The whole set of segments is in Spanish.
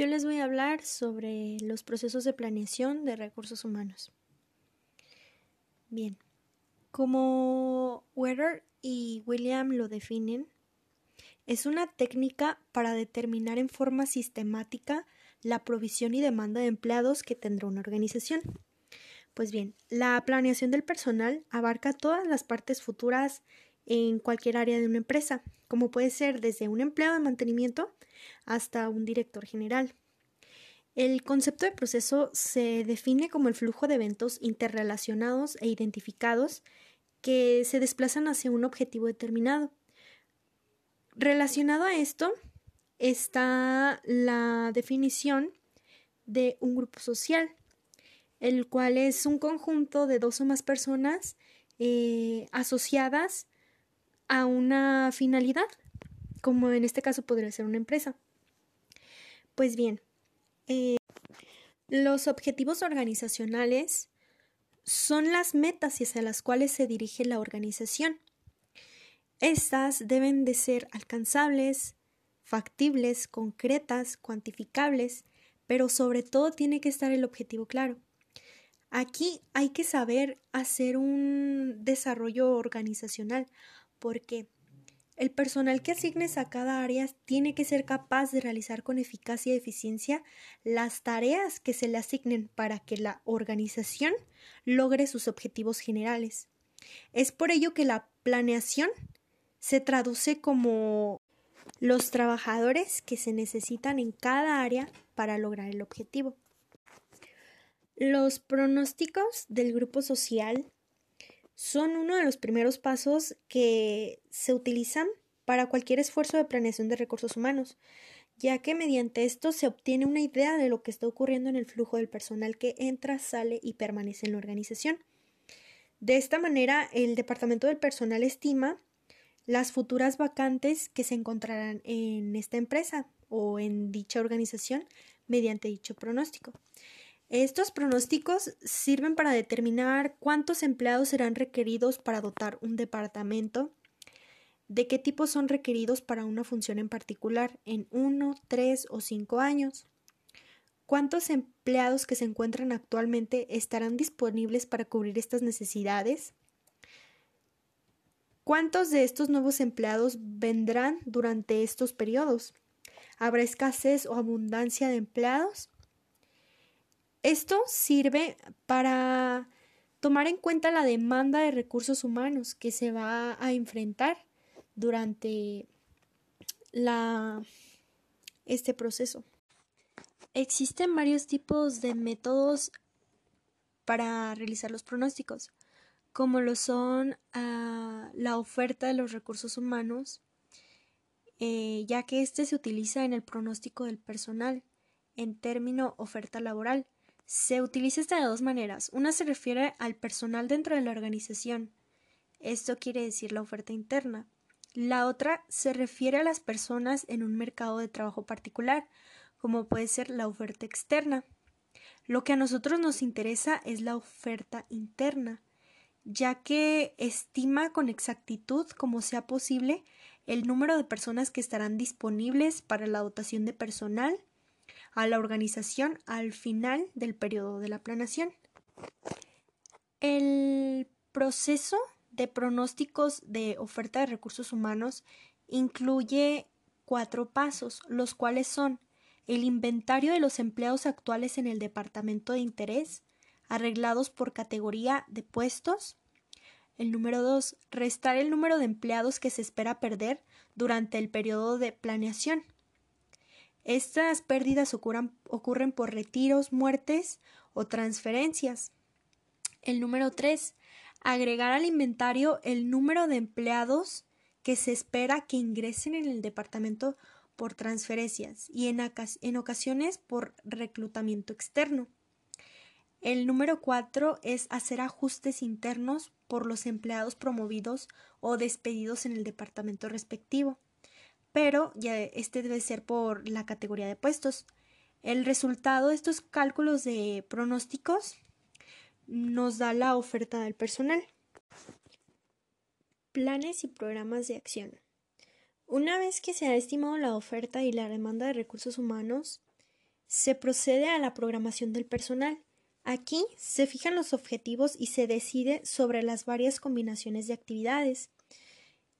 Yo les voy a hablar sobre los procesos de planeación de recursos humanos. Bien, como Wetter y William lo definen, es una técnica para determinar en forma sistemática la provisión y demanda de empleados que tendrá una organización. Pues bien, la planeación del personal abarca todas las partes futuras en cualquier área de una empresa, como puede ser desde un empleado de mantenimiento hasta un director general. El concepto de proceso se define como el flujo de eventos interrelacionados e identificados que se desplazan hacia un objetivo determinado. Relacionado a esto está la definición de un grupo social, el cual es un conjunto de dos o más personas eh, asociadas a una finalidad, como en este caso podría ser una empresa. Pues bien, eh, los objetivos organizacionales son las metas hacia las cuales se dirige la organización. Estas deben de ser alcanzables, factibles, concretas, cuantificables, pero sobre todo tiene que estar el objetivo claro. Aquí hay que saber hacer un desarrollo organizacional, porque el personal que asignes a cada área tiene que ser capaz de realizar con eficacia y eficiencia las tareas que se le asignen para que la organización logre sus objetivos generales. Es por ello que la planeación se traduce como los trabajadores que se necesitan en cada área para lograr el objetivo. Los pronósticos del grupo social son uno de los primeros pasos que se utilizan para cualquier esfuerzo de planeación de recursos humanos, ya que mediante esto se obtiene una idea de lo que está ocurriendo en el flujo del personal que entra, sale y permanece en la organización. De esta manera, el Departamento del Personal estima las futuras vacantes que se encontrarán en esta empresa o en dicha organización mediante dicho pronóstico. Estos pronósticos sirven para determinar cuántos empleados serán requeridos para dotar un departamento, de qué tipo son requeridos para una función en particular en uno, tres o cinco años, cuántos empleados que se encuentran actualmente estarán disponibles para cubrir estas necesidades, cuántos de estos nuevos empleados vendrán durante estos periodos, habrá escasez o abundancia de empleados, esto sirve para tomar en cuenta la demanda de recursos humanos que se va a enfrentar durante la, este proceso. Existen varios tipos de métodos para realizar los pronósticos, como lo son ah, la oferta de los recursos humanos, eh, ya que este se utiliza en el pronóstico del personal en término oferta laboral se utiliza esta de dos maneras. Una se refiere al personal dentro de la organización. Esto quiere decir la oferta interna. La otra se refiere a las personas en un mercado de trabajo particular, como puede ser la oferta externa. Lo que a nosotros nos interesa es la oferta interna, ya que estima con exactitud como sea posible el número de personas que estarán disponibles para la dotación de personal a la organización al final del periodo de la planación. El proceso de pronósticos de oferta de recursos humanos incluye cuatro pasos, los cuales son el inventario de los empleados actuales en el departamento de interés, arreglados por categoría de puestos. El número dos, restar el número de empleados que se espera perder durante el periodo de planeación. Estas pérdidas ocurren por retiros, muertes o transferencias. El número 3. Agregar al inventario el número de empleados que se espera que ingresen en el departamento por transferencias y en, ocasiones por reclutamiento externo. El número 4 es hacer ajustes internos por los empleados promovidos o despedidos en el departamento respectivo pero ya este debe ser por la categoría de puestos. El resultado de estos cálculos de pronósticos nos da la oferta del personal. Planes y programas de acción. Una vez que se ha estimado la oferta y la demanda de recursos humanos, se procede a la programación del personal. Aquí se fijan los objetivos y se decide sobre las varias combinaciones de actividades,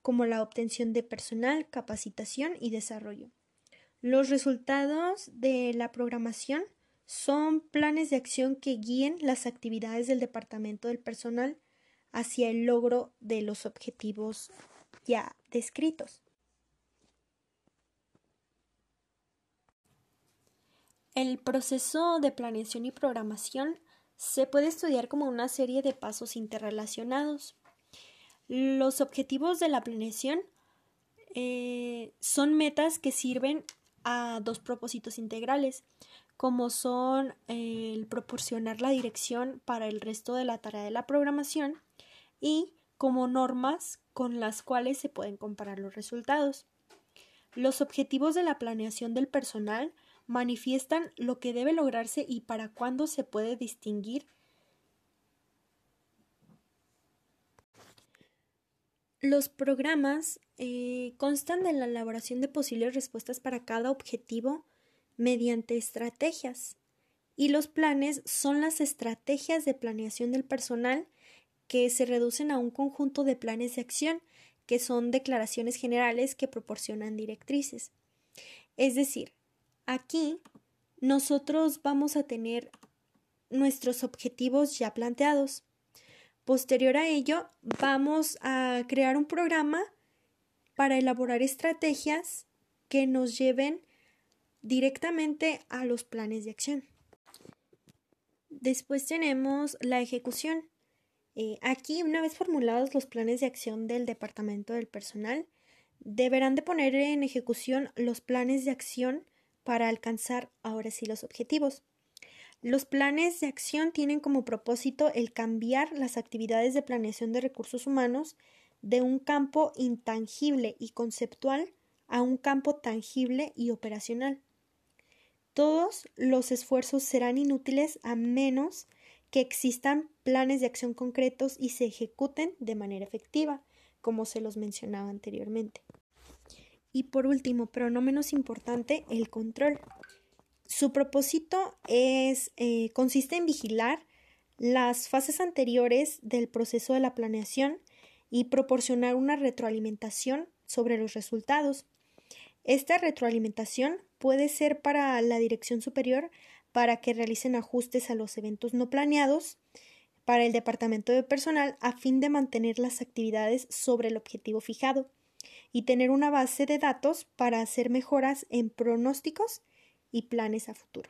como la obtención de personal, capacitación y desarrollo. Los resultados de la programación son planes de acción que guíen las actividades del departamento del personal hacia el logro de los objetivos ya descritos. El proceso de planeación y programación se puede estudiar como una serie de pasos interrelacionados. Los objetivos de la planeación eh, son metas que sirven a dos propósitos integrales, como son el proporcionar la dirección para el resto de la tarea de la programación y como normas con las cuales se pueden comparar los resultados. Los objetivos de la planeación del personal manifiestan lo que debe lograrse y para cuándo se puede distinguir Los programas eh, constan de la elaboración de posibles respuestas para cada objetivo mediante estrategias y los planes son las estrategias de planeación del personal que se reducen a un conjunto de planes de acción que son declaraciones generales que proporcionan directrices. Es decir, aquí nosotros vamos a tener nuestros objetivos ya planteados Posterior a ello, vamos a crear un programa para elaborar estrategias que nos lleven directamente a los planes de acción. Después tenemos la ejecución. Eh, aquí, una vez formulados los planes de acción del Departamento del Personal, deberán de poner en ejecución los planes de acción para alcanzar ahora sí los objetivos. Los planes de acción tienen como propósito el cambiar las actividades de planeación de recursos humanos de un campo intangible y conceptual a un campo tangible y operacional. Todos los esfuerzos serán inútiles a menos que existan planes de acción concretos y se ejecuten de manera efectiva, como se los mencionaba anteriormente. Y por último, pero no menos importante, el control. Su propósito es, eh, consiste en vigilar las fases anteriores del proceso de la planeación y proporcionar una retroalimentación sobre los resultados. Esta retroalimentación puede ser para la dirección superior para que realicen ajustes a los eventos no planeados, para el departamento de personal a fin de mantener las actividades sobre el objetivo fijado y tener una base de datos para hacer mejoras en pronósticos y planes a futuro.